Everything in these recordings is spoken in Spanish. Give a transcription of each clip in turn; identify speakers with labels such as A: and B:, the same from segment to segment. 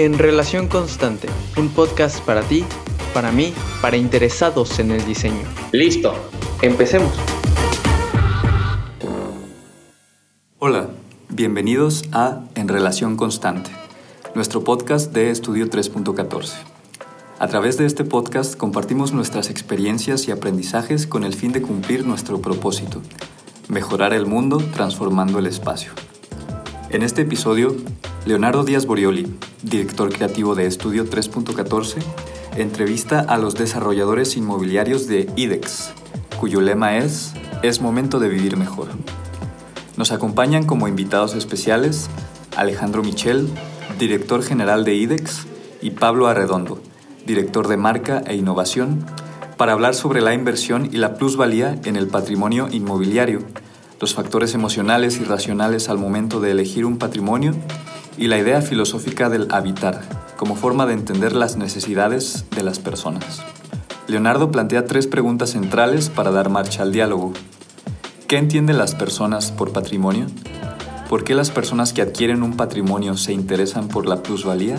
A: En Relación Constante, un podcast para ti, para mí, para interesados en el diseño.
B: Listo, empecemos.
C: Hola, bienvenidos a En Relación Constante, nuestro podcast de Estudio 3.14. A través de este podcast compartimos nuestras experiencias y aprendizajes con el fin de cumplir nuestro propósito, mejorar el mundo transformando el espacio. En este episodio, Leonardo Díaz Borioli, director creativo de Estudio 3.14, entrevista a los desarrolladores inmobiliarios de IDEX, cuyo lema es Es momento de vivir mejor. Nos acompañan como invitados especiales Alejandro Michel, director general de IDEX, y Pablo Arredondo, director de marca e innovación, para hablar sobre la inversión y la plusvalía en el patrimonio inmobiliario los factores emocionales y racionales al momento de elegir un patrimonio y la idea filosófica del habitar, como forma de entender las necesidades de las personas. Leonardo plantea tres preguntas centrales para dar marcha al diálogo. ¿Qué entienden las personas por patrimonio? ¿Por qué las personas que adquieren un patrimonio se interesan por la plusvalía?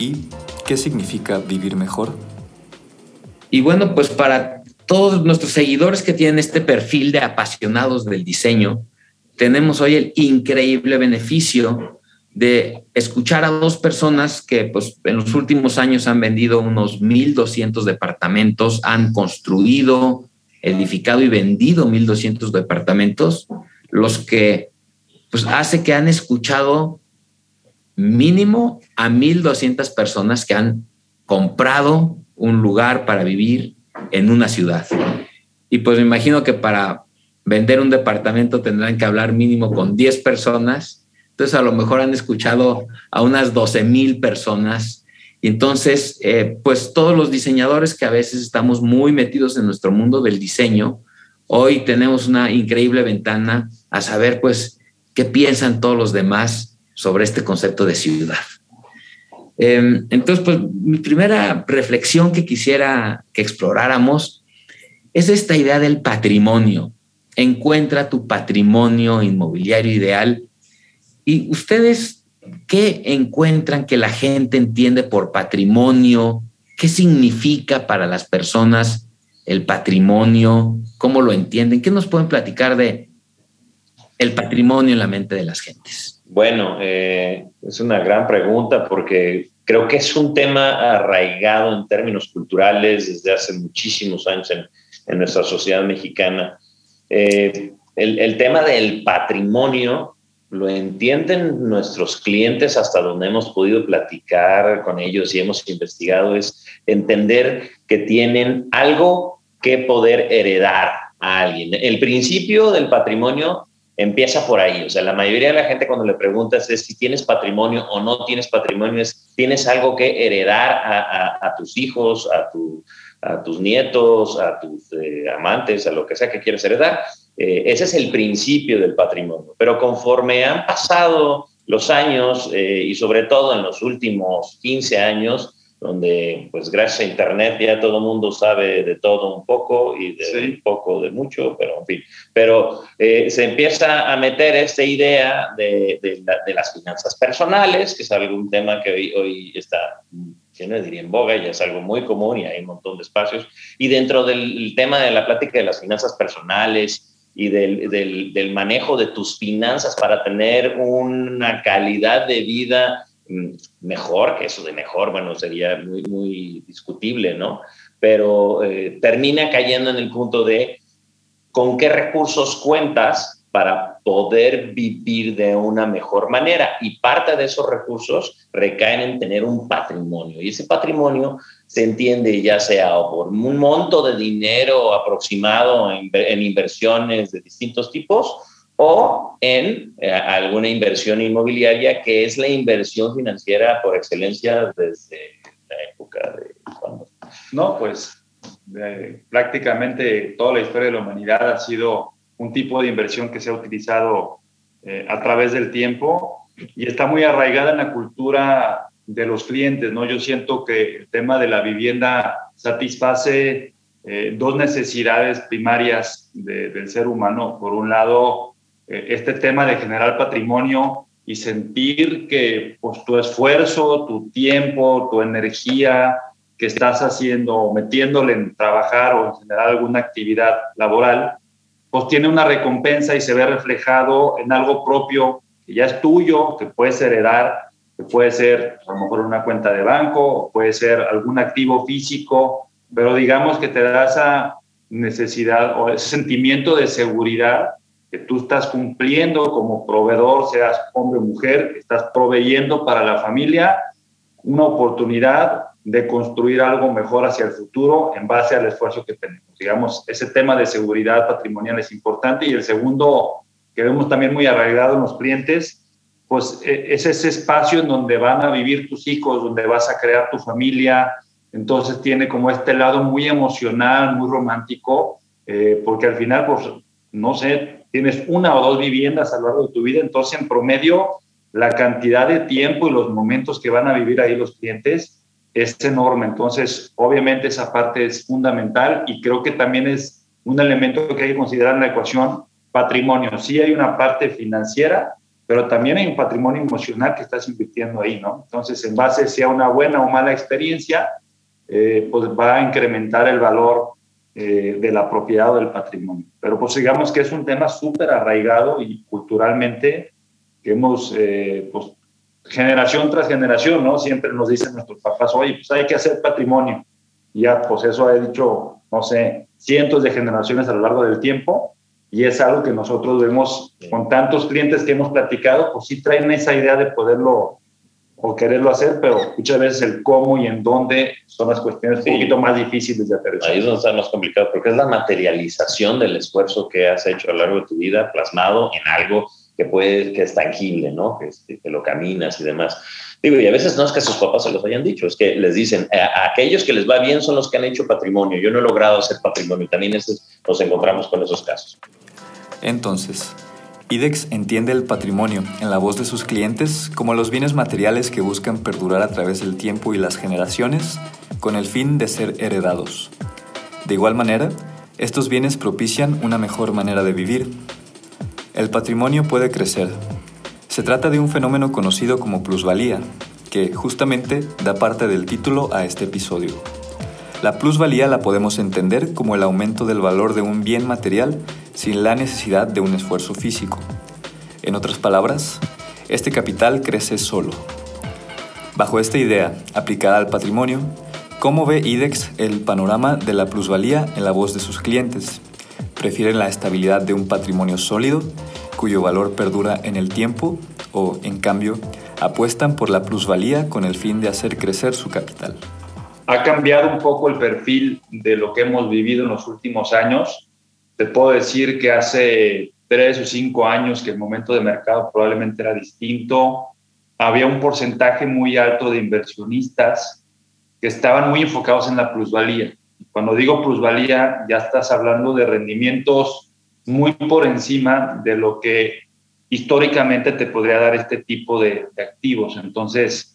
C: ¿Y qué significa vivir mejor?
B: Y bueno, pues para todos nuestros seguidores que tienen este perfil de apasionados del diseño, tenemos hoy el increíble beneficio de escuchar a dos personas que pues, en los últimos años han vendido unos 1.200 departamentos, han construido, edificado y vendido 1.200 departamentos, los que pues, hace que han escuchado mínimo a 1.200 personas que han comprado un lugar para vivir en una ciudad. Y pues me imagino que para vender un departamento tendrán que hablar mínimo con 10 personas. Entonces a lo mejor han escuchado a unas 12 mil personas. Y entonces, eh, pues todos los diseñadores que a veces estamos muy metidos en nuestro mundo del diseño, hoy tenemos una increíble ventana a saber pues qué piensan todos los demás sobre este concepto de ciudad. Em, entonces, pues mi primera reflexión que quisiera que exploráramos es esta idea del patrimonio. Encuentra tu patrimonio inmobiliario ideal. ¿Y ustedes qué encuentran que la gente entiende por patrimonio? ¿Qué significa para las personas el patrimonio? ¿Cómo lo entienden? ¿Qué nos pueden platicar de el patrimonio en la mente de las gentes?
D: Bueno, eh, es una gran pregunta porque creo que es un tema arraigado en términos culturales desde hace muchísimos años en, nuestra sociedad mexicana. Eh, el, tema del patrimonio lo entienden nuestros clientes hasta donde hemos podido platicar con ellos y hemos investigado, es entender que tienen algo que poder heredar a alguien. El principio del patrimonio empieza por ahí. O sea, la mayoría de la gente cuando le preguntas es si tienes patrimonio o no tienes patrimonio, es tienes algo que heredar a, tus hijos, a, tus nietos, a tus eh, amantes, a lo que sea que quieres heredar. Eh, ese es el principio del patrimonio. Pero conforme han pasado los años eh, y sobre todo en los últimos 15 años, donde pues gracias a Internet ya todo el mundo sabe de todo un poco y de un poco de mucho, pero en fin. Pero eh, se empieza a meter esta idea de, de, las finanzas personales, que es algún tema que hoy, hoy está, yo no diría en boga, ya es algo muy común y hay un montón de espacios. Y dentro del tema de la plática de las finanzas personales y del, del, del manejo de tus finanzas para tener una calidad de vida mejor, que eso de mejor, bueno, sería muy, muy discutible, ¿no? Pero eh, termina cayendo en el punto de con qué recursos cuentas para poder vivir de una mejor manera. Y parte de esos recursos recaen en tener un patrimonio. Y ese patrimonio se entiende ya sea por un monto de dinero aproximado en inversiones de distintos tipos, o en eh, alguna inversión inmobiliaria, que es la inversión financiera por excelencia desde la época de cuando.
E: No, pues prácticamente toda la historia de la humanidad ha sido un tipo de inversión que se ha utilizado eh, a través del tiempo y está muy arraigada en la cultura de los clientes, ¿no? Yo siento que el tema de la vivienda satisface eh, dos necesidades primarias del ser humano. Por un lado, eh, este tema de generar patrimonio y sentir que pues, tu esfuerzo, tu tiempo, tu energía que estás haciendo, metiéndole en trabajar o en generar alguna actividad laboral, pues tiene una recompensa y se ve reflejado en algo propio que ya es tuyo, que puedes heredar, que puede ser a lo mejor una cuenta de banco, puede ser algún activo físico, pero digamos que te da esa necesidad o ese sentimiento de seguridad que tú estás cumpliendo como proveedor, seas hombre o mujer, estás proveyendo para la familia una oportunidad de construir algo mejor hacia el futuro en base al esfuerzo que tenemos. Digamos, ese tema de seguridad patrimonial es importante y el segundo que vemos también muy arraigado en los clientes, pues e, es ese espacio en donde van a vivir tus hijos, donde vas a crear tu familia, entonces tiene como este lado muy emocional, muy romántico, eh, porque al final, pues, no sé, tienes una o dos viviendas a lo largo de tu vida, entonces en promedio la cantidad de tiempo y los momentos que van a vivir ahí los clientes es enorme. Entonces, obviamente esa parte es fundamental y creo que también es un elemento que hay que considerar en la ecuación patrimonio. Sí hay una parte financiera, pero también hay un patrimonio emocional que estás invirtiendo ahí, ¿no? Entonces, en base sea una buena o mala experiencia, eh, pues va a incrementar el valor eh, de la propiedad del patrimonio. Pero pues digamos que es un tema súper arraigado y culturalmente que hemos, eh, pues generación tras generación, ¿no? Siempre nos dicen nuestros papás, oye, pues hay que hacer patrimonio. Y ya, pues eso he dicho, no sé, cientos de generaciones a lo largo del tiempo. Y es algo que nosotros vemos con tantos clientes que hemos platicado, pues sí traen esa idea de poderlo o quererlo hacer, pero muchas veces el cómo y en dónde son las cuestiones un poquito más difíciles de aterrizar.
D: Ahí es donde está más complicado, porque es la materialización del esfuerzo que has hecho a lo largo de tu vida plasmado en algo que puede, que es tangible, ¿no? Que, este, que lo caminas y demás. Digo, y a veces no es que sus papás se los hayan dicho, es que les dicen, a, aquellos que les va bien son los que han hecho patrimonio. Yo no he logrado hacer patrimonio. También nos encontramos con esos casos.
C: Entonces, IDEX entiende el patrimonio en la voz de sus clientes como los bienes materiales que buscan perdurar a través del tiempo y las generaciones con el fin de ser heredados. De igual manera, estos bienes propician una mejor manera de vivir. El patrimonio puede crecer. Se trata de un fenómeno conocido como plusvalía, que justamente da parte del título a este episodio. La plusvalía la podemos entender como el aumento del valor de un bien material sin la necesidad de un esfuerzo físico. En otras palabras, este capital crece solo. Bajo esta idea, aplicada al patrimonio, ¿cómo ve IDEX el panorama de la plusvalía en la voz de sus clientes? ¿Prefieren la estabilidad de un patrimonio sólido, cuyo valor perdura en el tiempo, o, en cambio, apuestan por la plusvalía con el fin de hacer crecer su capital?
E: Ha cambiado un poco el perfil de lo que hemos vivido en los últimos años te puedo decir que hace tres o cinco años que el momento de mercado probablemente era distinto. Había un porcentaje muy alto de inversionistas que estaban muy enfocados en la plusvalía. Cuando digo plusvalía, ya estás hablando de rendimientos muy por encima de lo que históricamente te podría dar este tipo de, activos. Entonces,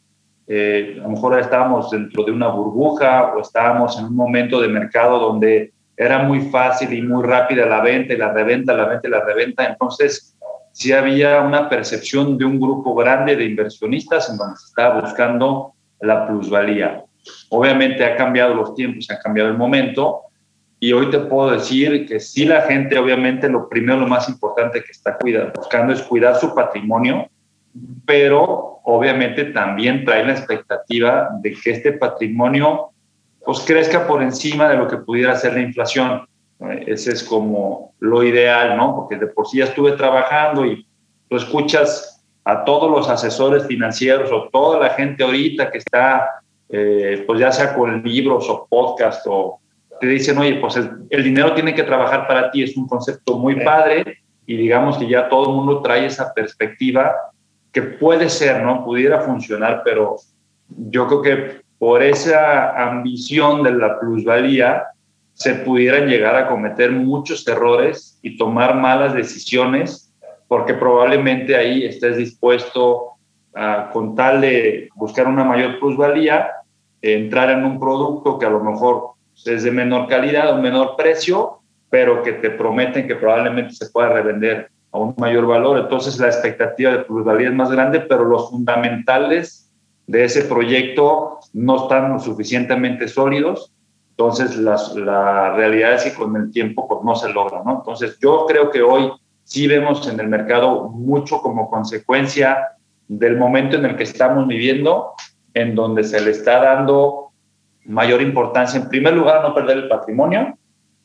E: eh, a lo mejor estábamos dentro de una burbuja o estábamos en un momento de mercado donde era muy fácil y muy rápida la venta y la reventa, la venta y la reventa. Entonces, sí había una percepción de un grupo grande de inversionistas en donde se estaba buscando la plusvalía. Obviamente ha cambiado los tiempos, ha cambiado el momento y hoy te puedo decir que sí la gente, obviamente lo primero, lo más importante que está cuidando, buscando es cuidar su patrimonio, pero obviamente también trae la expectativa de que este patrimonio pues crezca por encima de lo que pudiera ser la inflación. Ese es como lo ideal, ¿no? Porque de por sí ya estuve trabajando y tú escuchas a todos los asesores financieros o toda la gente ahorita que está, eh, pues ya sea con libros o podcast o te dicen, oye, pues el, el, dinero tiene que trabajar para ti, es un concepto muy padre y digamos que ya todo el mundo trae esa perspectiva que puede ser, ¿no? Pudiera funcionar, pero yo creo que por esa ambición de la plusvalía, se pudieran llegar a cometer muchos errores y tomar malas decisiones, porque probablemente ahí estés dispuesto a, con tal de buscar una mayor plusvalía, entrar en un producto que a lo mejor es de menor calidad o menor precio, pero que te prometen que probablemente se pueda revender a un mayor valor. Entonces la expectativa de plusvalía es más grande, pero los fundamentales de ese proyecto no están lo suficientemente sólidos. Entonces la realidad es que con el tiempo pues, no se logra. ¿no? Entonces yo creo que hoy sí vemos en el mercado mucho como consecuencia del momento en el que estamos viviendo, en donde se le está dando mayor importancia, en primer lugar, no perder el patrimonio,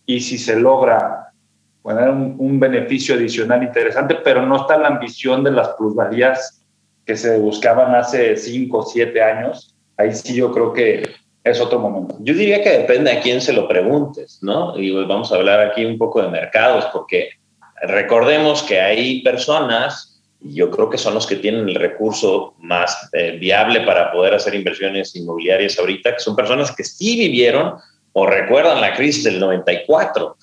E: y si se logra poner un, beneficio adicional interesante, pero no está la ambición de las plusvalías que se buscaban hace cinco o siete años. Ahí sí yo creo que es otro momento.
D: Yo diría que depende a quién se lo preguntes, ¿no? Y vamos a hablar aquí un poco de mercados, porque recordemos que hay personas, y yo creo que son los que tienen el recurso más eh, viable para poder hacer inversiones inmobiliarias ahorita, que son personas que sí vivieron o recuerdan la crisis del 94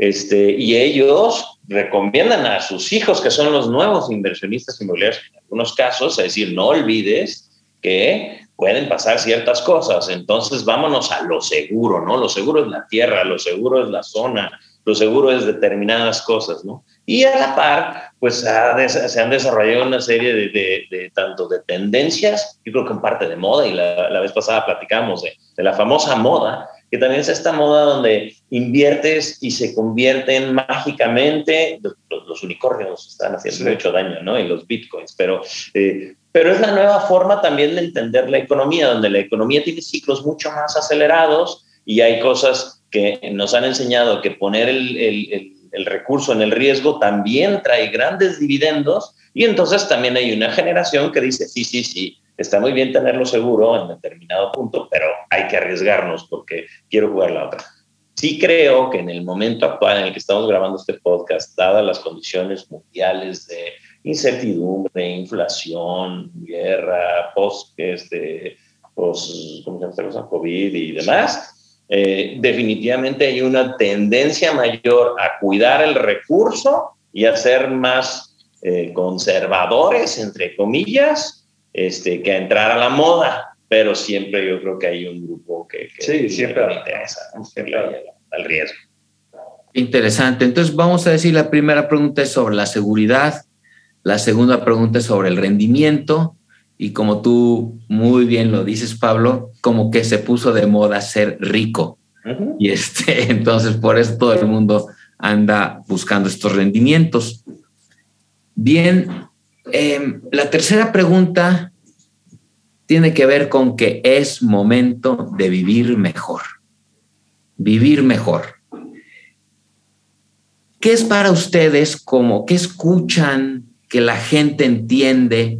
D: este, y ellos recomiendan a sus hijos, que son los nuevos inversionistas inmobiliarios en algunos casos, es decir, no olvides que pueden pasar ciertas cosas, entonces vámonos a lo seguro, ¿no? Lo seguro es la tierra, lo seguro es la zona, lo seguro es determinadas cosas, ¿no? Y a la par, pues se han desarrollado una serie de, tanto de tendencias, yo creo que en parte de moda, y la, vez pasada platicamos de, de la famosa moda, que también es esta moda donde inviertes y se convierten mágicamente, los, unicornios están haciendo mucho daño, ¿no? Y los bitcoins, pero, eh, pero es la nueva forma también de entender la economía, donde la economía tiene ciclos mucho más acelerados y hay cosas que nos han enseñado que poner el, el, el recurso en el riesgo también trae grandes dividendos y entonces también hay una generación que dice, sí, sí, sí, está muy bien tenerlo seguro en determinado punto, pero hay que arriesgarnos porque quiero jugar la otra. Sí creo que en el momento actual en el que estamos grabando este podcast, dadas las condiciones mundiales de incertidumbre, inflación, guerra, post, este, post ¿cómo se llama COVID y demás, eh, definitivamente hay una tendencia mayor a cuidar el recurso y a ser más eh, conservadores, entre comillas, este, que a entrar a la moda, pero siempre yo creo que hay un grupo que,
E: sí, siempre
D: le interesa al riesgo.
B: Interesante. Entonces vamos a decir, la primera pregunta es sobre la seguridad, la segunda pregunta es sobre el rendimiento y como tú muy bien lo dices, Pablo, como que se puso de moda ser rico. Y este, entonces por eso todo el mundo anda buscando estos rendimientos. Bien, Em, la tercera pregunta tiene que ver con que es momento de vivir mejor. Vivir mejor. ¿Qué es para ustedes como, qué escuchan, que la gente entiende?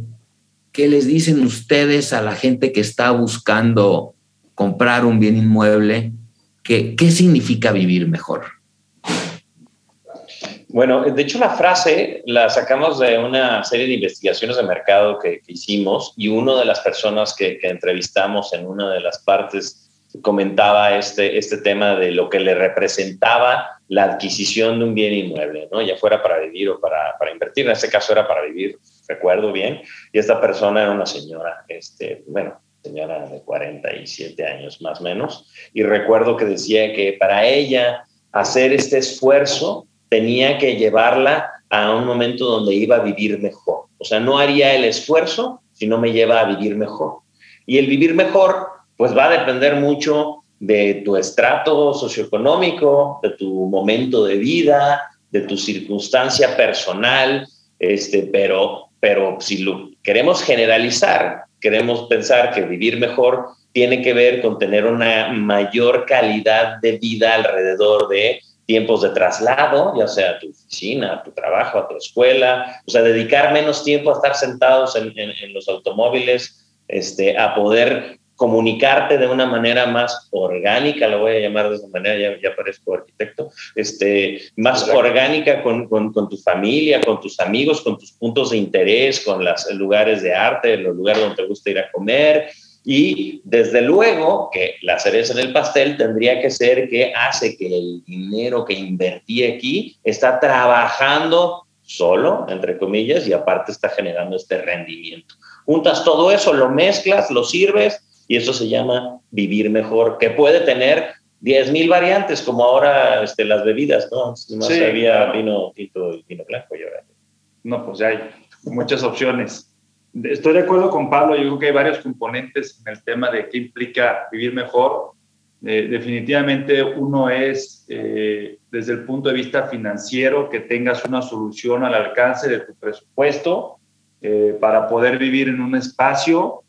B: ¿Qué les dicen ustedes a la gente que está buscando comprar un bien inmueble? ¿Qué, qué significa vivir mejor?
D: Bueno, de hecho la frase la sacamos de una serie de investigaciones de mercado que, hicimos y una de las personas que, entrevistamos en una de las partes comentaba este, este tema de lo que le representaba la adquisición de un bien inmueble, ¿no? ya fuera para vivir o para, para invertir. En este caso era para vivir, recuerdo bien, y esta persona era una señora, este, bueno, señora de 47 años más o menos, y recuerdo que decía que para ella hacer este esfuerzo tenía que llevarla a un momento donde iba a vivir mejor. O sea, no haría el esfuerzo si no me lleva a vivir mejor. Y el vivir mejor, pues va a depender mucho de tu estrato socioeconómico, de tu momento de vida, de tu circunstancia personal, este, pero, pero si lo queremos generalizar, queremos pensar que vivir mejor tiene que ver con tener una mayor calidad de vida alrededor de tiempos de traslado, ya sea a tu oficina, a tu trabajo, a tu escuela, o sea, dedicar menos tiempo a estar sentados en, los automóviles, este, a poder comunicarte de una manera más orgánica, lo voy a llamar de esa manera, ya, ya parezco arquitecto, este, más orgánica con, con, con, tu familia, con tus amigos, con tus puntos de interés, con los lugares de arte, los lugares donde te gusta ir a comer, y desde luego que la cereza en el pastel tendría que ser que hace que el dinero que invertí aquí está trabajando solo, entre comillas, y aparte está generando este rendimiento. Juntas todo eso, lo mezclas, lo sirves y eso se llama vivir mejor, que puede tener 10.000 variantes, como ahora este, las bebidas, ¿no? Si más había vino tinto y vino blanco y ahora
E: no, pues ya hay muchas opciones. Estoy de acuerdo con Pablo, yo creo que hay varios componentes en el tema de qué implica vivir mejor. Eh, definitivamente uno es eh, desde el punto de vista financiero, que tengas una solución al alcance de tu presupuesto eh, para poder vivir en un espacio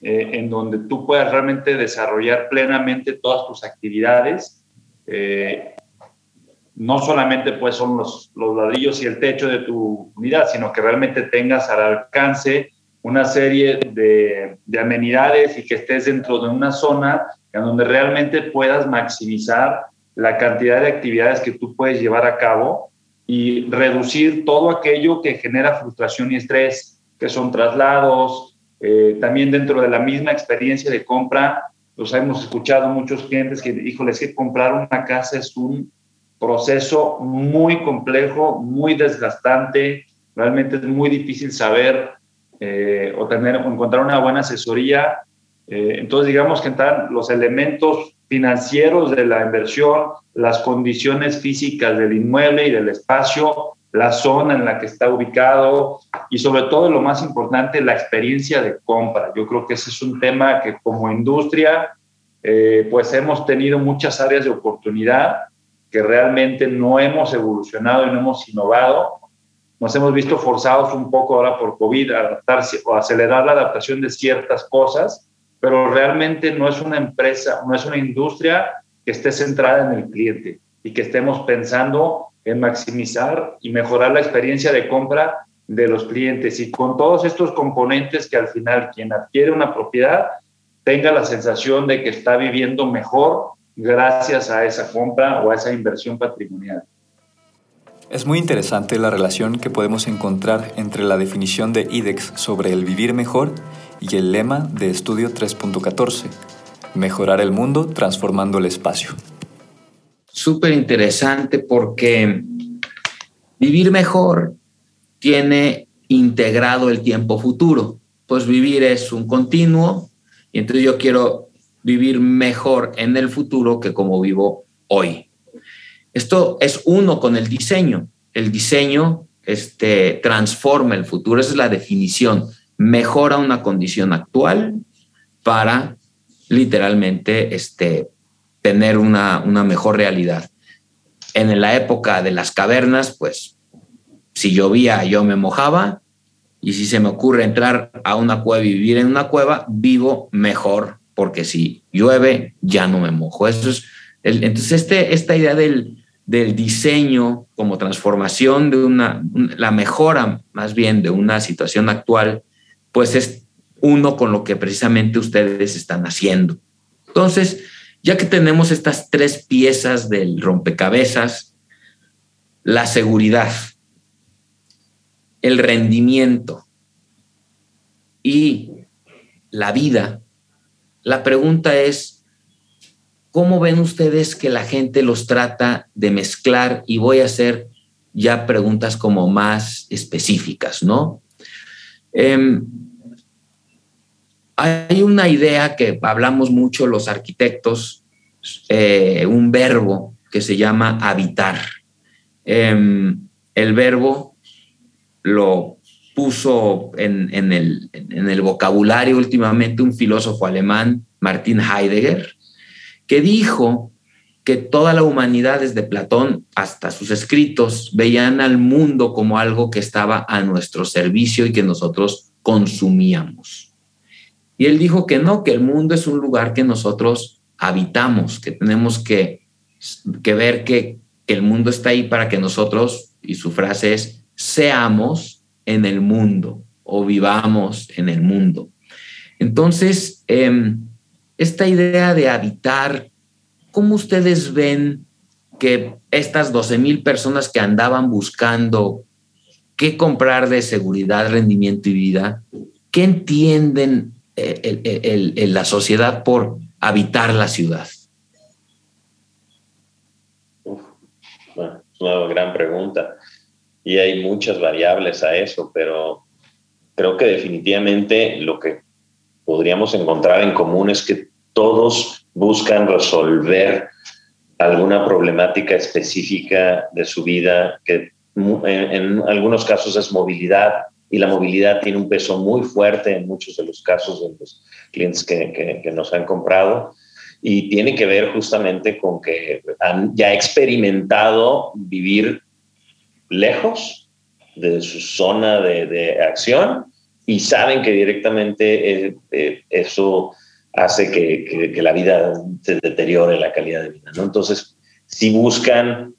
E: en donde tú puedas realmente desarrollar plenamente todas tus actividades no solamente pues son los, los ladrillos y el techo de tu unidad, sino que realmente tengas al alcance una serie de, de, amenidades y que estés dentro de una zona en donde realmente puedas maximizar la cantidad de actividades que tú puedes llevar a cabo y reducir todo aquello que genera frustración y estrés, que son traslados, eh, también dentro de la misma experiencia de compra, pues hemos escuchado muchos clientes que, híjole, es que comprar una casa es un proceso muy complejo, muy desgastante. Realmente es muy difícil saber eh, o, tener, encontrar una buena asesoría. Eh, entonces, digamos que están los elementos financieros de la inversión, las condiciones físicas del inmueble y del espacio, la zona en la que está ubicado y sobre todo lo más importante, la experiencia de compra. Yo creo que ese es un tema que como industria, eh, pues hemos tenido muchas áreas de oportunidad que realmente no hemos evolucionado y no hemos innovado. Nos hemos visto forzados un poco ahora por COVID a adaptarse o acelerar la adaptación de ciertas cosas, pero realmente no es una empresa, no es una industria que esté centrada en el cliente y que estemos pensando en maximizar y mejorar la experiencia de compra de los clientes y con todos estos componentes que al final quien adquiere una propiedad tenga la sensación de que está viviendo mejor gracias a esa compra o a esa inversión patrimonial.
C: Es muy interesante la relación que podemos encontrar entre la definición de IDEX sobre el vivir mejor y el lema de Estudio 3.14, mejorar el mundo transformando el espacio.
B: Súper interesante porque vivir mejor tiene integrado el tiempo futuro, pues vivir es un continuo y entonces yo quiero vivir mejor en el futuro que como vivo hoy. Esto es uno con el diseño. El diseño este, transforma el futuro, esa es la definición. Mejora una condición actual para literalmente este, tener una, una mejor realidad. En la época de las cavernas, pues si llovía yo me mojaba y si se me ocurre entrar a una cueva y vivir en una cueva, vivo mejor porque si llueve ya no me mojo. Eso es entonces este, esta idea del, del diseño como transformación de una, la mejora más bien de una situación actual, pues es uno con lo que precisamente ustedes están haciendo. Entonces, ya que tenemos estas tres piezas del rompecabezas, la seguridad, el rendimiento y la vida, la pregunta es, ¿cómo ven ustedes que la gente los trata de mezclar? Y voy a hacer ya preguntas como más específicas, ¿no? Em, hay una idea que hablamos mucho los arquitectos, eh, un verbo que se llama habitar. Em, el verbo lo puso en, el, en, el, vocabulario últimamente un filósofo alemán, Martin Heidegger, que dijo que toda la humanidad, desde Platón hasta sus escritos, veían al mundo como algo que estaba a nuestro servicio y que nosotros consumíamos. Y él dijo que no, que el mundo es un lugar que nosotros habitamos, que tenemos que, que ver que, que el mundo está ahí para que nosotros, y su frase es, seamos en el mundo o vivamos en el mundo. Entonces, em, esta idea de habitar, ¿cómo ustedes ven que estas 12 mil personas que andaban buscando qué comprar de seguridad, rendimiento y vida, qué entienden eh, la sociedad por habitar la ciudad?
D: bueno, una gran pregunta y hay muchas variables a eso, pero creo que definitivamente lo que podríamos encontrar en común es que todos buscan resolver alguna problemática específica de su vida que en, algunos casos es movilidad y la movilidad tiene un peso muy fuerte en muchos de los casos de los clientes que, nos han comprado y tiene que ver justamente con que han ya experimentado vivir lejos de su zona de, de acción y saben que directamente eh, eh, eso hace que, que, la vida se deteriore la calidad de vida. ¿no? Entonces, si buscan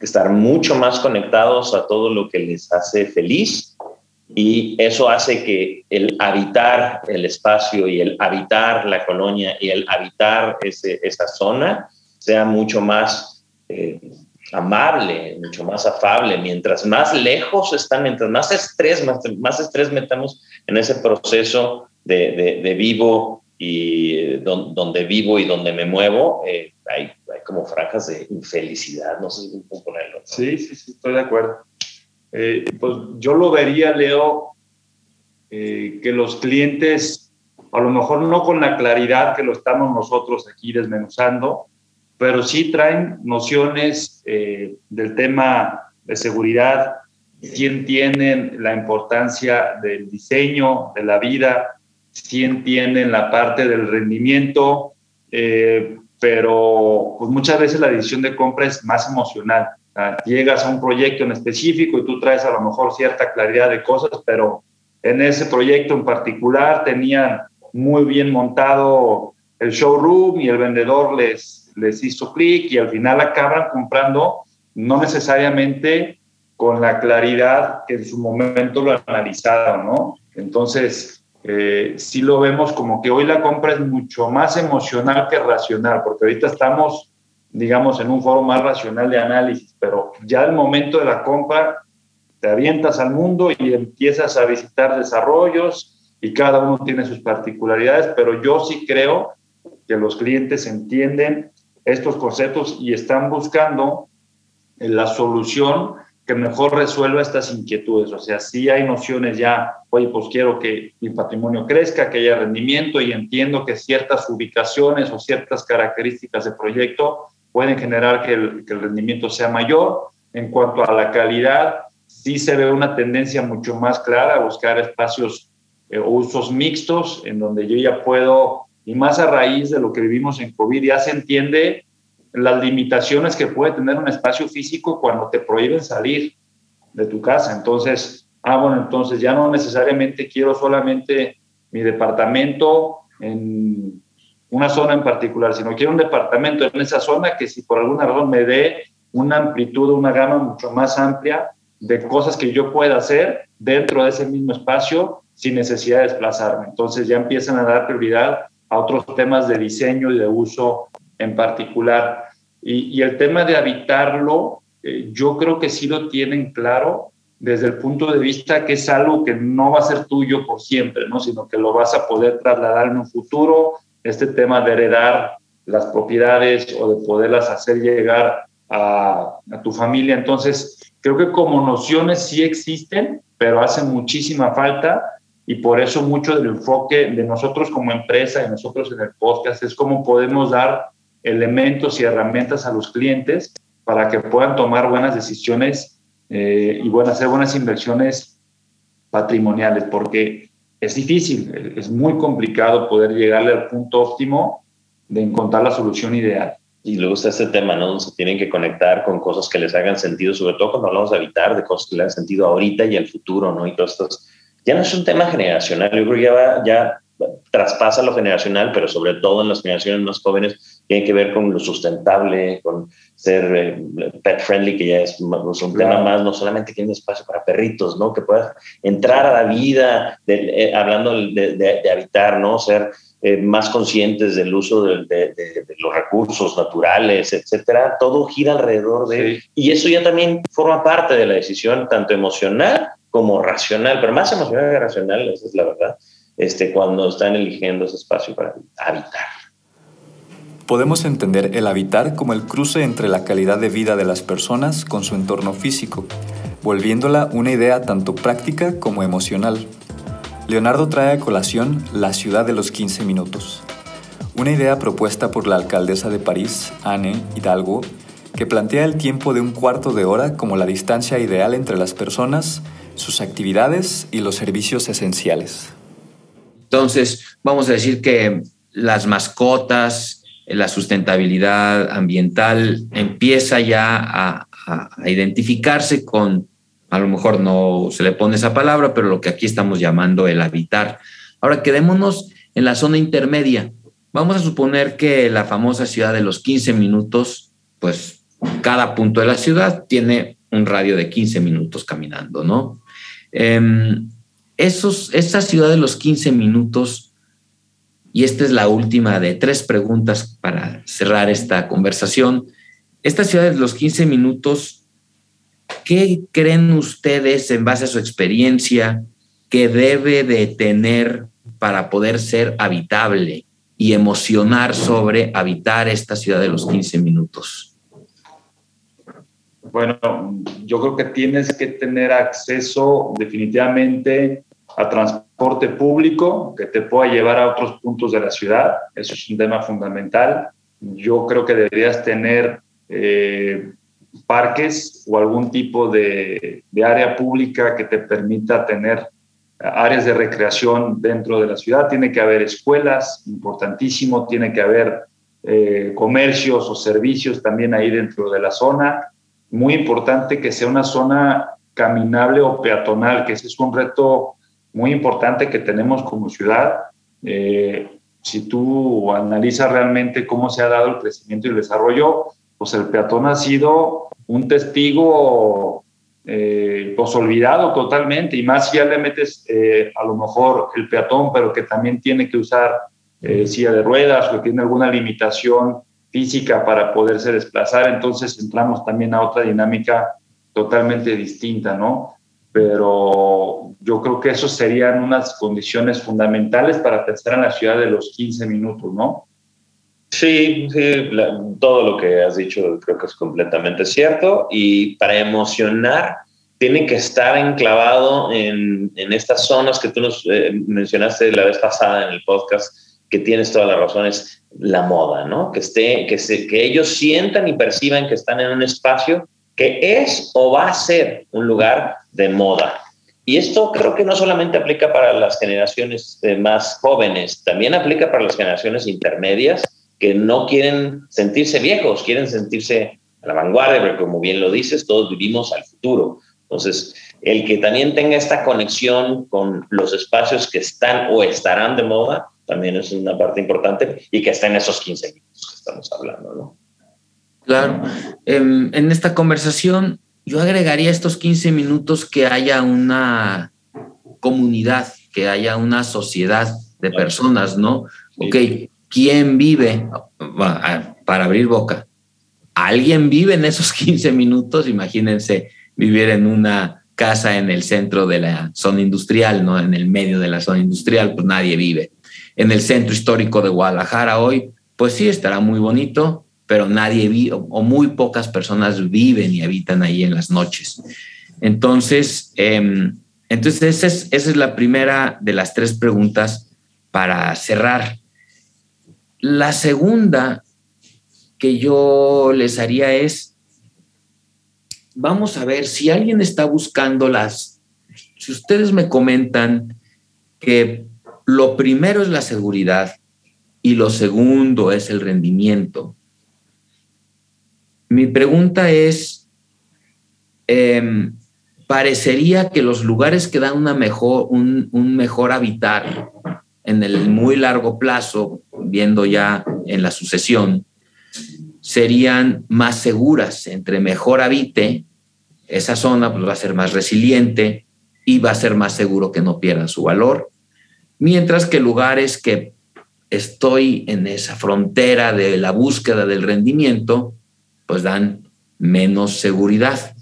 D: estar mucho más conectados a todo lo que les hace feliz y eso hace que el habitar el espacio y el habitar la colonia y el habitar ese, esa zona sea mucho más eh, amable, mucho más afable. Mientras más lejos están, mientras más estrés, más, más estrés metamos en ese proceso de, de, vivo y eh, donde vivo y donde me muevo, eh, hay, hay, como franjas de infelicidad, no sé si puedo ponerlo.
E: Sí, sí, sí, estoy de acuerdo. Eh, pues yo lo vería, Leo, que los clientes, a lo mejor no con la claridad que lo estamos nosotros aquí desmenuzando, pero sí traen nociones del tema de seguridad, sí entienden la importancia del diseño, de la vida, sí entienden la parte del rendimiento, eh, pero pues muchas veces la decisión de compra es más emocional. llegas a un proyecto en específico y tú traes a lo mejor cierta claridad de cosas, pero en ese proyecto en particular tenían muy bien montado el showroom y el vendedor les, les hizo clic y al final acaban comprando no necesariamente con la claridad que en su momento lo analizaron, ¿no? Entonces, eh, sí lo vemos como que hoy la compra es mucho más emocional que racional, porque ahorita estamos, digamos, en un foro más racional de análisis, pero ya el momento de la compra te avientas al mundo y empiezas a visitar desarrollos y cada uno tiene sus particularidades, pero yo sí creo que los clientes entienden estos conceptos y están buscando la solución que mejor resuelva estas inquietudes. O sea, si hay nociones ya, oye, pues quiero que mi patrimonio crezca, que haya rendimiento y entiendo que ciertas ubicaciones o ciertas características de proyecto pueden generar que el, rendimiento sea mayor. En cuanto a la calidad, sí se ve una tendencia mucho más clara a buscar espacios o eh, usos mixtos en donde yo ya puedo, y más a raíz de lo que vivimos en COVID, ya se entiende las limitaciones que puede tener un espacio físico cuando te prohíben salir de tu casa. Entonces, ah, bueno, entonces ya no necesariamente quiero solamente mi departamento en una zona en particular, sino quiero un departamento en esa zona que si por alguna razón me dé una amplitud, una gama mucho más amplia de cosas que yo pueda hacer dentro de ese mismo espacio sin necesidad de desplazarme. Entonces ya empiezan a dar prioridad a otros temas de diseño y de uso en particular. Y, el tema de habitarlo, eh, yo creo que sí lo tienen claro desde el punto de vista que es algo que no va a ser tuyo por siempre, ¿no? sino que lo vas a poder trasladar en un futuro. Este tema de heredar las propiedades o de poderlas hacer llegar a, a tu familia. Entonces, creo que como nociones sí existen, pero hacen muchísima falta y por eso mucho del enfoque de nosotros como empresa y nosotros en el podcast es cómo podemos dar elementos y herramientas a los clientes para que puedan tomar buenas decisiones eh, y bueno, hacer buenas inversiones patrimoniales, porque es difícil, es muy complicado poder llegarle al punto óptimo de encontrar la solución ideal.
D: Y luego está este tema, ¿no? Se tienen que conectar con cosas que les hagan sentido, sobre todo cuando hablamos de habitar, de cosas que les hagan sentido ahorita y al futuro, ¿no? Y todo esto ya no es un tema generacional, yo creo que ya, ya traspasa lo generacional, pero sobre todo en las generaciones más jóvenes, tiene que ver con lo sustentable, con ser eh, pet friendly, que ya es un tema más, no solamente que hay un espacio para perritos, ¿no? Que puedas entrar a la vida, eh, hablando de, habitar, ¿no? Ser eh, más conscientes del uso de, los recursos naturales, etcétera. Todo gira alrededor de... Y eso ya también forma parte de la decisión, tanto emocional como racional, pero más emocional que racional, esa es la verdad este, cuando están eligiendo ese espacio para habitar.
C: Podemos entender el habitar como el cruce entre la calidad de vida de las personas con su entorno físico, volviéndola una idea tanto práctica como emocional. Leonardo trae a colación la ciudad de los 15 minutos, una idea propuesta por la alcaldesa de París, Anne Hidalgo, que plantea el tiempo de un cuarto de hora como la distancia ideal entre las personas, sus actividades y los servicios esenciales.
B: Entonces, vamos a decir que las mascotas, la sustentabilidad ambiental empieza ya a, identificarse con, a lo mejor no se le pone esa palabra, pero lo que aquí estamos llamando el habitar. Ahora quedémonos en la zona intermedia. Vamos a suponer que la famosa ciudad de los 15 minutos, pues cada punto de la ciudad tiene un radio de 15 minutos caminando, ¿no? Em, esos, esa ciudad de los 15 minutos, y esta es la última de tres preguntas para cerrar esta conversación, esta ciudad de los 15 minutos, ¿qué creen ustedes en base a su experiencia que debe de tener para poder ser habitable y emocionar sobre habitar esta ciudad de los 15 minutos?
E: Bueno, yo creo que tienes que tener acceso definitivamente a transporte público que te pueda llevar a otros puntos de la ciudad. Eso es un tema fundamental. Yo creo que deberías tener eh, parques o algún tipo de, área pública que te permita tener áreas de recreación dentro de la ciudad. Tiene que haber escuelas, importantísimo. Tiene que haber eh, comercios o servicios también ahí dentro de la zona muy importante que sea una zona caminable o peatonal, que ese es un reto muy importante que tenemos como ciudad. Eh, si tú analizas realmente cómo se ha dado el crecimiento y el desarrollo, pues el peatón ha sido un testigo eh, pues olvidado totalmente, y más si ya le metes eh, a lo mejor el peatón, pero que también tiene que usar silla de ruedas o tiene alguna limitación física para poderse desplazar, entonces entramos también a otra dinámica totalmente distinta, ¿no? Pero yo creo que eso serían unas condiciones fundamentales para pensar en la ciudad de los 15 minutos, ¿no?
D: Sí, sí todo lo que has dicho creo que es completamente cierto y para emocionar tiene que estar enclavado en, en estas zonas que tú nos eh, mencionaste la vez pasada en el podcast, que tienes todas las razones, la moda, ¿no? Que, esté, que, se, que ellos sientan y perciban que están en un espacio que es o va a ser un lugar de moda. Y esto creo que no solamente aplica para las generaciones más jóvenes, también aplica para las generaciones intermedias que no quieren sentirse viejos, quieren sentirse a la vanguardia, porque como bien lo dices, todos vivimos al futuro. Entonces, el que también tenga esta conexión con los espacios que están o estarán de moda, también es una parte importante y que está en esos 15 minutos que estamos hablando, ¿no?
B: Claro. Em, en, esta conversación, yo agregaría estos 15 minutos que haya una comunidad, que haya una sociedad de personas, ¿no? Ok, ¿quién vive? Para abrir boca. ¿Alguien vive en esos 15 minutos? Imagínense vivir en una casa en el centro de la zona industrial, ¿no? En el medio de la zona industrial, pues nadie vive en el centro histórico de Guadalajara hoy, pues sí, estará muy bonito, pero nadie vive o muy pocas personas viven y habitan ahí en las noches. Entonces, em, entonces esa es, esa es la primera de las tres preguntas para cerrar. La segunda que yo les haría es, vamos a ver si alguien está buscando las, si ustedes me comentan que lo primero es la seguridad y lo segundo es el rendimiento. Mi pregunta es, em, parecería que los lugares que dan una mejor, un, mejor habitar en el muy largo plazo, viendo ya en la sucesión, serían más seguras. Entre mejor habite, esa zona pues, va a ser más resiliente y va a ser más seguro que no pierda su valor mientras que lugares que estoy en esa frontera de la búsqueda del rendimiento, pues dan menos seguridad.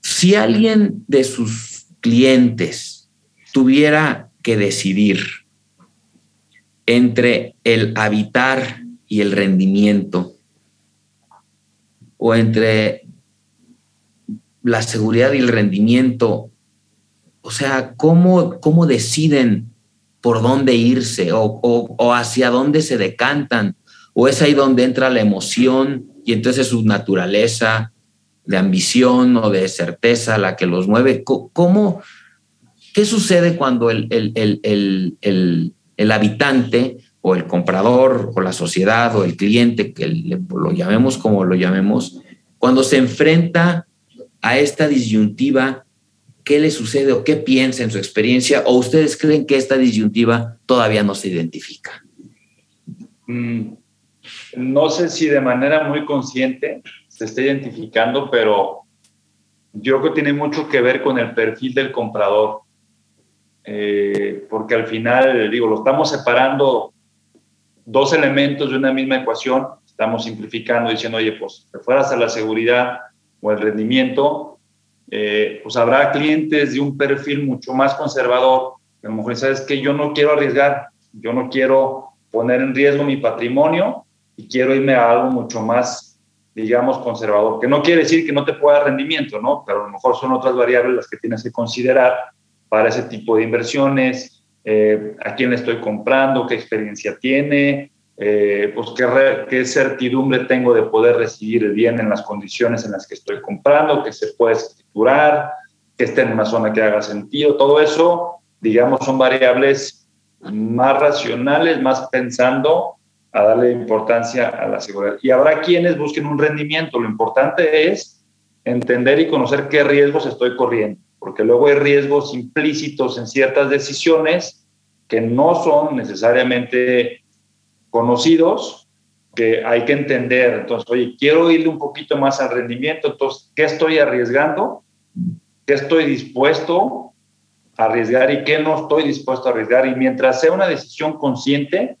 B: Si alguien de sus clientes tuviera que decidir entre el habitar y el rendimiento, o entre la seguridad y el rendimiento o sea, ¿cómo, cómo deciden por dónde irse o, hacia dónde se decantan? ¿O es ahí donde entra la emoción y entonces es su naturaleza de ambición o de certeza la que los mueve. ¿Cómo, ¿Qué sucede cuando el, el, habitante o el comprador o la sociedad o el cliente, que lo llamemos como lo llamemos, cuando se enfrenta a esta disyuntiva, ¿qué le sucede o qué piensa en su experiencia? ¿O ustedes creen que esta disyuntiva todavía no se identifica?
E: Mm, no sé si de manera muy consciente se está identificando, pero yo creo que tiene mucho que ver con el perfil del comprador. Eh, porque al final, digo, lo estamos separando dos elementos de una misma ecuación, estamos simplificando diciendo, oye, pues te fueras a la seguridad o el rendimiento, eh, pues habrá clientes de un perfil mucho más conservador, que a lo mejor sabes que yo no quiero arriesgar, yo no quiero poner en riesgo mi patrimonio y quiero irme a algo mucho más, digamos, conservador, que no quiere decir que no te pueda dar rendimiento, ¿no? Pero a lo mejor son otras variables las que tienes que considerar para ese tipo de inversiones, eh, a quién le estoy comprando, qué experiencia tiene, eh, pues qué, qué, certidumbre tengo de poder recibir bien en las condiciones en las que estoy comprando, que se puede escriturar, que esté en una zona que haga sentido. Todo eso, digamos, son variables más racionales, más pensando a darle importancia a la seguridad. Y habrá quienes busquen un rendimiento. Lo importante es entender y conocer qué riesgos estoy corriendo porque luego hay riesgos implícitos en ciertas decisiones que no son necesariamente conocidos, que hay que entender. Entonces, oye, quiero irle un poquito más al rendimiento, entonces, ¿qué estoy arriesgando? ¿Qué estoy dispuesto a arriesgar y qué no estoy dispuesto a arriesgar? Y mientras sea una decisión consciente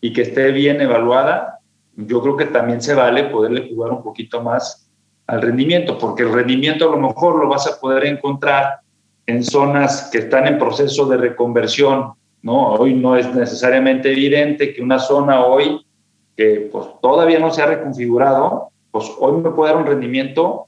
E: y que esté bien evaluada, yo creo que también se vale poderle jugar un poquito más al rendimiento, porque el rendimiento a lo mejor lo vas a poder encontrar en zonas que están en proceso de reconversión, ¿no? Hoy no es necesariamente evidente que una zona hoy que pues todavía no se ha reconfigurado, pues hoy me puede dar un rendimiento,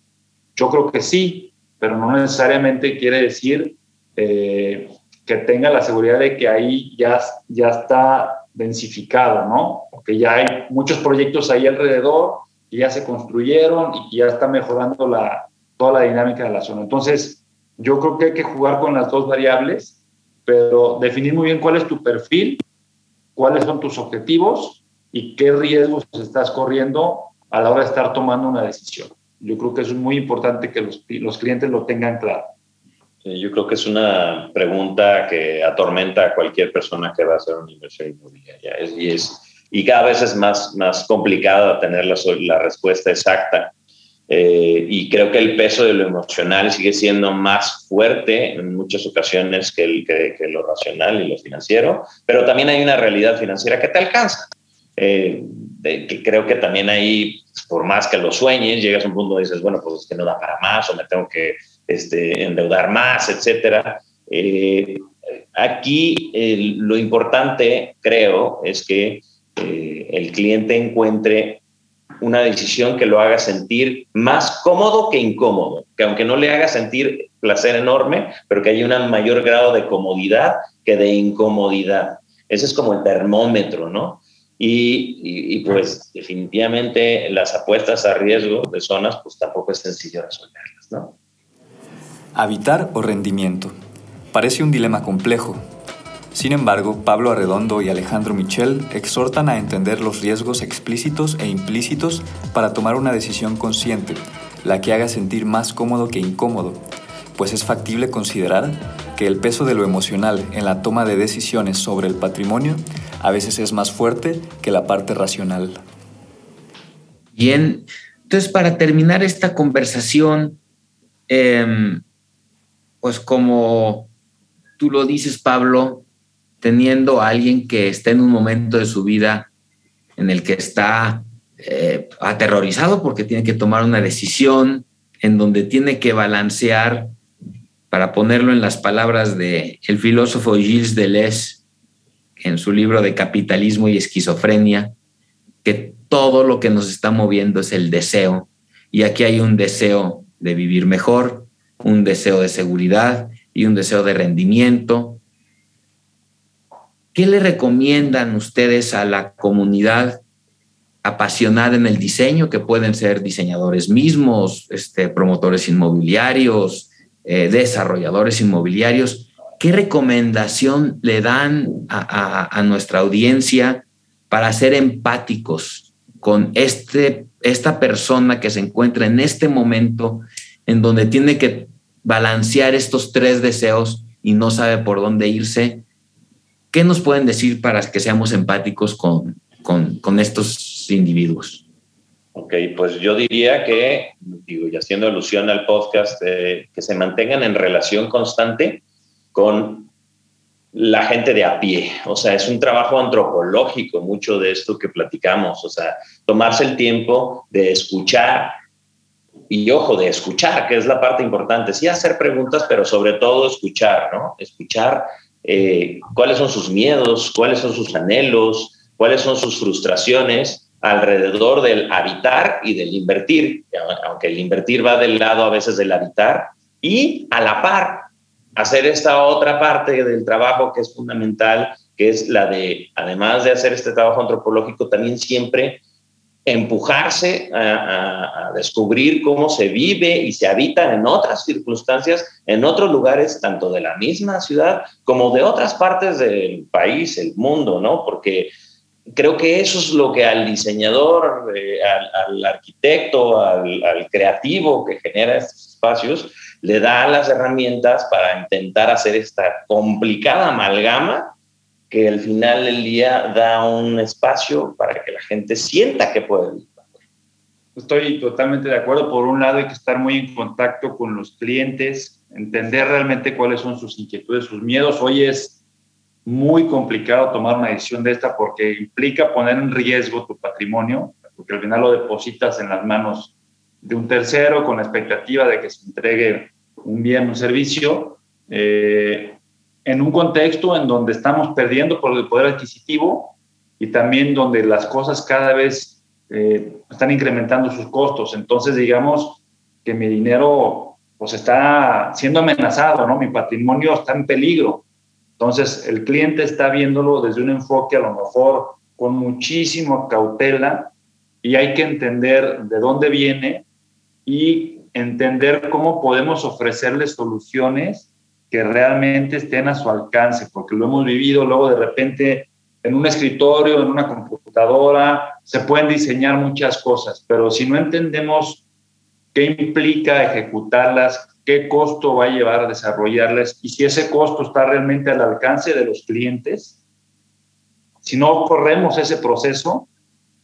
E: yo creo que sí, pero no necesariamente quiere decir eh, que tenga la seguridad de que ahí ya, ya está densificado, ¿no? Porque ya hay muchos proyectos ahí alrededor, ya se construyeron y ya está mejorando la, toda la dinámica de la zona. Entonces, yo creo que hay que jugar con las dos variables, pero definir muy bien cuál es tu perfil, cuáles son tus objetivos y qué riesgos estás corriendo a la hora de estar tomando una decisión. Yo creo que es muy importante que los, los clientes lo tengan claro.
D: Yo creo que es una pregunta que atormenta a cualquier persona que va a hacer una inversión inmobiliaria. y es y cada vez es más, más complicado tener la, la respuesta exacta. Eh, y creo que el peso de lo emocional sigue siendo más fuerte en muchas ocasiones que, el, que, lo racional y lo financiero, pero también hay una realidad financiera que te alcanza. Eh, que creo que también ahí, por más que lo sueñes, llegas a un punto y dices, bueno, pues es que no da para más o me tengo que este, endeudar más, etcétera. Eh, aquí lo importante, creo, es que eh, el cliente encuentre una decisión que lo haga sentir más cómodo que incómodo, que aunque no le haga sentir placer enorme, pero que haya un mayor grado de comodidad que de incomodidad. Ese es como el termómetro, ¿no? Y, y, pues definitivamente las apuestas a riesgo de zonas, pues tampoco es sencillo resolverlas, ¿no?
C: Habitar o rendimiento. Parece un dilema complejo, sin embargo, Pablo Arredondo y Alejandro Michel exhortan a entender los riesgos explícitos e implícitos para tomar una decisión consciente, la que haga sentir más cómodo que incómodo, pues es factible considerar que el peso de lo emocional en la toma de decisiones sobre el patrimonio a veces es más fuerte que la parte racional.
B: Bien, entonces para terminar esta conversación, em, pues como tú lo dices, Pablo, teniendo a alguien que está en un momento de su vida en el que está eh, aterrorizado porque tiene que tomar una decisión en donde tiene que balancear, para ponerlo en las palabras de el filósofo Gilles Deleuze en su libro de Capitalismo y Esquizofrenia, que todo lo que nos está moviendo es el deseo. Y aquí hay un deseo de vivir mejor, un deseo de seguridad y un deseo de rendimiento, ¿Qué le recomiendan ustedes a la comunidad apasionada en el diseño, que pueden ser diseñadores mismos, este, promotores inmobiliarios, eh, desarrolladores inmobiliarios. ¿Qué recomendación le dan a, nuestra audiencia para ser empáticos con este, esta persona que se encuentra en este momento en donde tiene que balancear estos tres deseos y no sabe por dónde irse? ¿Qué nos pueden decir para que seamos empáticos con, con estos individuos?
D: Ok, pues yo diría que, digo, y haciendo alusión al podcast, eh, que se mantengan en relación constante con la gente de a pie. O sea, es un trabajo antropológico mucho de esto que platicamos. O sea, tomarse el tiempo de escuchar y ojo, de escuchar, que es la parte importante. Sí, hacer preguntas, pero sobre todo escuchar, ¿no? Escuchar eh, cuáles son sus miedos, cuáles son sus anhelos, cuáles son sus frustraciones alrededor del habitar y del invertir, aunque el invertir va del lado a veces del habitar, y a la par hacer esta otra parte del trabajo que es fundamental, que es la de, además de hacer este trabajo antropológico, también siempre empujarse a, descubrir cómo se vive y se habita en otras circunstancias, en otros lugares, tanto de la misma ciudad como de otras partes del país, el mundo, ¿no? Porque creo que eso es lo que al diseñador, eh, al, arquitecto, al, creativo que genera estos espacios, le da las herramientas para intentar hacer esta complicada amalgama que al final del día da un espacio para que la gente sienta que puede.
E: Estoy totalmente de acuerdo. Por un lado, hay que estar muy en contacto con los clientes, entender realmente cuáles son sus inquietudes, sus miedos. Hoy es muy complicado tomar una decisión de esta porque implica poner en riesgo tu patrimonio, porque al final lo depositas en las manos de un tercero con la expectativa de que se entregue un bien, un servicio, eh, en un contexto en donde estamos perdiendo por el poder adquisitivo y también donde las cosas cada vez eh, están incrementando sus costos. Entonces, digamos que mi dinero pues está siendo amenazado, ¿no? Mi patrimonio está en peligro. Entonces, el cliente está viéndolo desde un enfoque a lo mejor con muchísima cautela y hay que entender de dónde viene y entender cómo podemos ofrecerle soluciones que realmente estén a su alcance, porque lo hemos vivido luego de repente en un escritorio, en una computadora, se pueden diseñar muchas cosas, pero si no entendemos qué implica ejecutarlas, qué costo va a llevar a desarrollarlas y si ese costo está realmente al alcance de los clientes. Si no corremos ese proceso,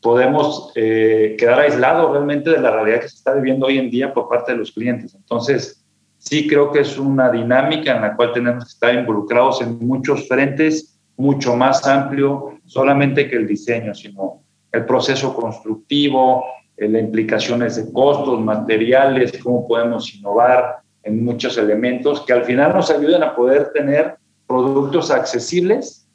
E: podemos eh, quedar aislados realmente de la realidad que se está viviendo hoy en día por parte de los clientes. Entonces, sí creo que es una dinámica en la cual tenemos que estar involucrados en muchos frentes, mucho más amplio, solamente que el diseño, sino el proceso constructivo, eh, las implicaciones de costos, materiales, cómo podemos innovar, en muchos elementos que al final nos ayuden a poder tener productos accesibles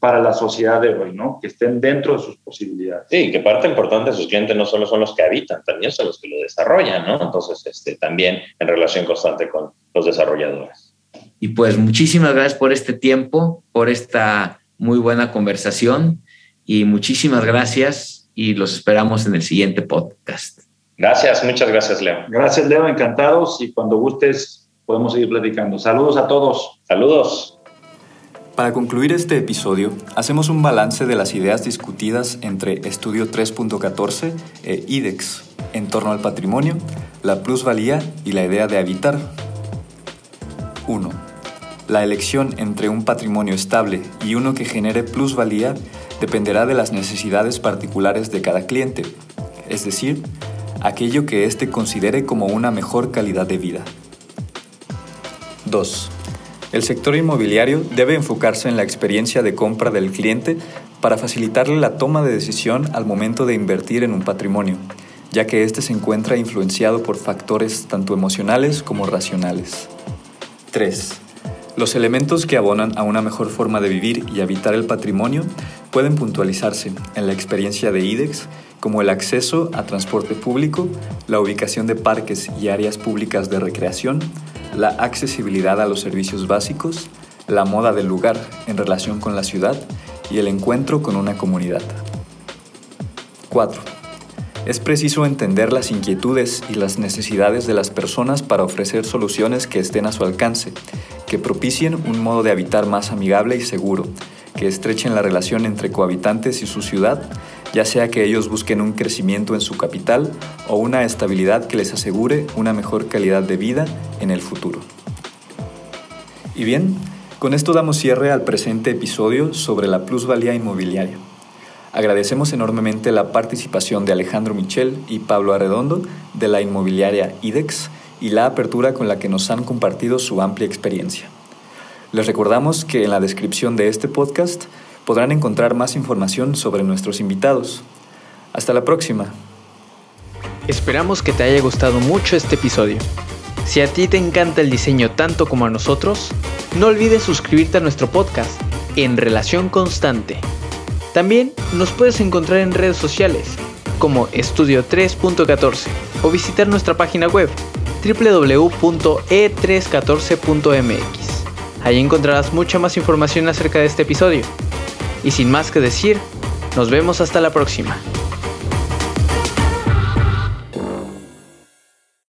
E: para la sociedad de hoy, ¿no? Que estén dentro de sus posibilidades.
D: Sí, que parte importante de sus clientes no solo son los que habitan, también son los que lo desarrollan, ¿no? Entonces, este, también en relación constante con los desarrolladores.
B: Y pues muchísimas gracias por este tiempo, por esta muy buena conversación y muchísimas gracias y los esperamos en el siguiente podcast.
D: Gracias, muchas gracias, Leo.
E: Gracias, Leo, encantados y cuando gustes podemos seguir platicando. Saludos a todos.
D: Saludos.
C: Para concluir este episodio, hacemos un balance de las ideas discutidas entre Estudio 3.14 e IDEX en torno al patrimonio, la plusvalía y la idea de habitar. 1. La elección entre un patrimonio estable y uno que genere plusvalía dependerá de las necesidades particulares de cada cliente, es decir, aquello que éste considere como una mejor calidad de vida. 2. El sector inmobiliario debe enfocarse en la experiencia de compra del cliente para facilitarle la toma de decisión al momento de invertir en un patrimonio, ya que éste se encuentra influenciado por factores tanto emocionales como racionales. 3. Los elementos que abonan a una mejor forma de vivir y habitar el patrimonio pueden puntualizarse en la experiencia de IDEX como el acceso a transporte público, la ubicación de parques y áreas públicas de recreación, la accesibilidad a los servicios básicos, la moda del lugar en relación con la ciudad y el encuentro con una comunidad. 4. Es preciso entender las inquietudes y las necesidades de las personas para ofrecer soluciones que estén a su alcance, que propicien un modo de habitar más amigable y seguro, que estrechen la relación entre cohabitantes y su ciudad, ya sea que ellos busquen un crecimiento en su capital o una estabilidad que les asegure una mejor calidad de vida en el futuro. Y bien, con esto damos cierre al presente episodio sobre la plusvalía inmobiliaria. Agradecemos enormemente la participación de Alejandro Michel y Pablo Arredondo de la inmobiliaria IDEX y la apertura con la que nos han compartido su amplia experiencia. Les recordamos que en la descripción de este podcast podrán encontrar más información sobre nuestros invitados. Hasta la próxima.
A: Esperamos que te haya gustado mucho este episodio. Si a ti te encanta el diseño tanto como a nosotros, no olvides suscribirte a nuestro podcast en Relación Constante. También nos puedes encontrar en redes sociales como Estudio 3.14 o visitar nuestra página web www.e314.mx. Ahí encontrarás mucha más información acerca de este episodio. Y sin más que decir, nos vemos hasta la próxima.